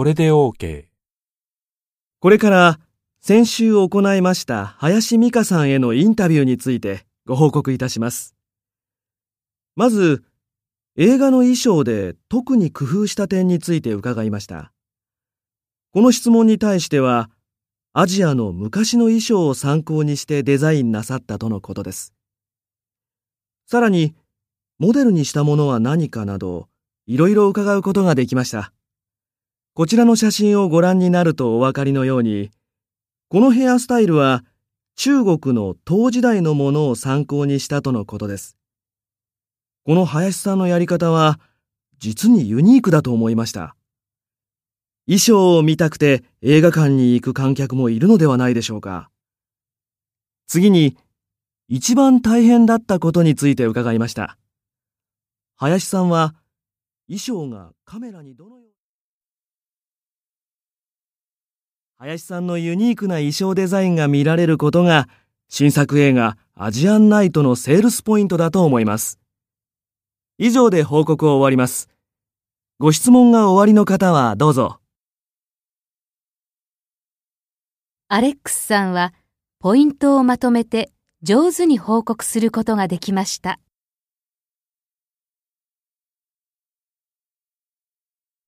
これで OK。これから先週行いました林美香さんへのインタビューについてご報告いたします。まず、映画の衣装で特に工夫した点について伺いました。この質問に対しては、アジアの昔の衣装を参考にしてデザインなさったとのことです。さらに、モデルにしたものは何かなど、いろいろ伺うことができました。こちらの写真をご覧になるとお分かりのように、このヘアスタイルは中国の唐時代のものを参考にしたとのことです。この林さんのやり方は実にユニークだと思いました。衣装を見たくて映画館に行く観客もいるのではないでしょうか。次に、一番大変だったことについて伺いました。林さんは衣装がカメラにどのように？林さんのユニークな衣装デザインが見られることが新作映画アジアンナイトのセールスポイントだと思います。以上で報告を終わります。ご質問が終わりの方はどうぞ。アレックスさんはポイントをまとめて上手に報告することができました。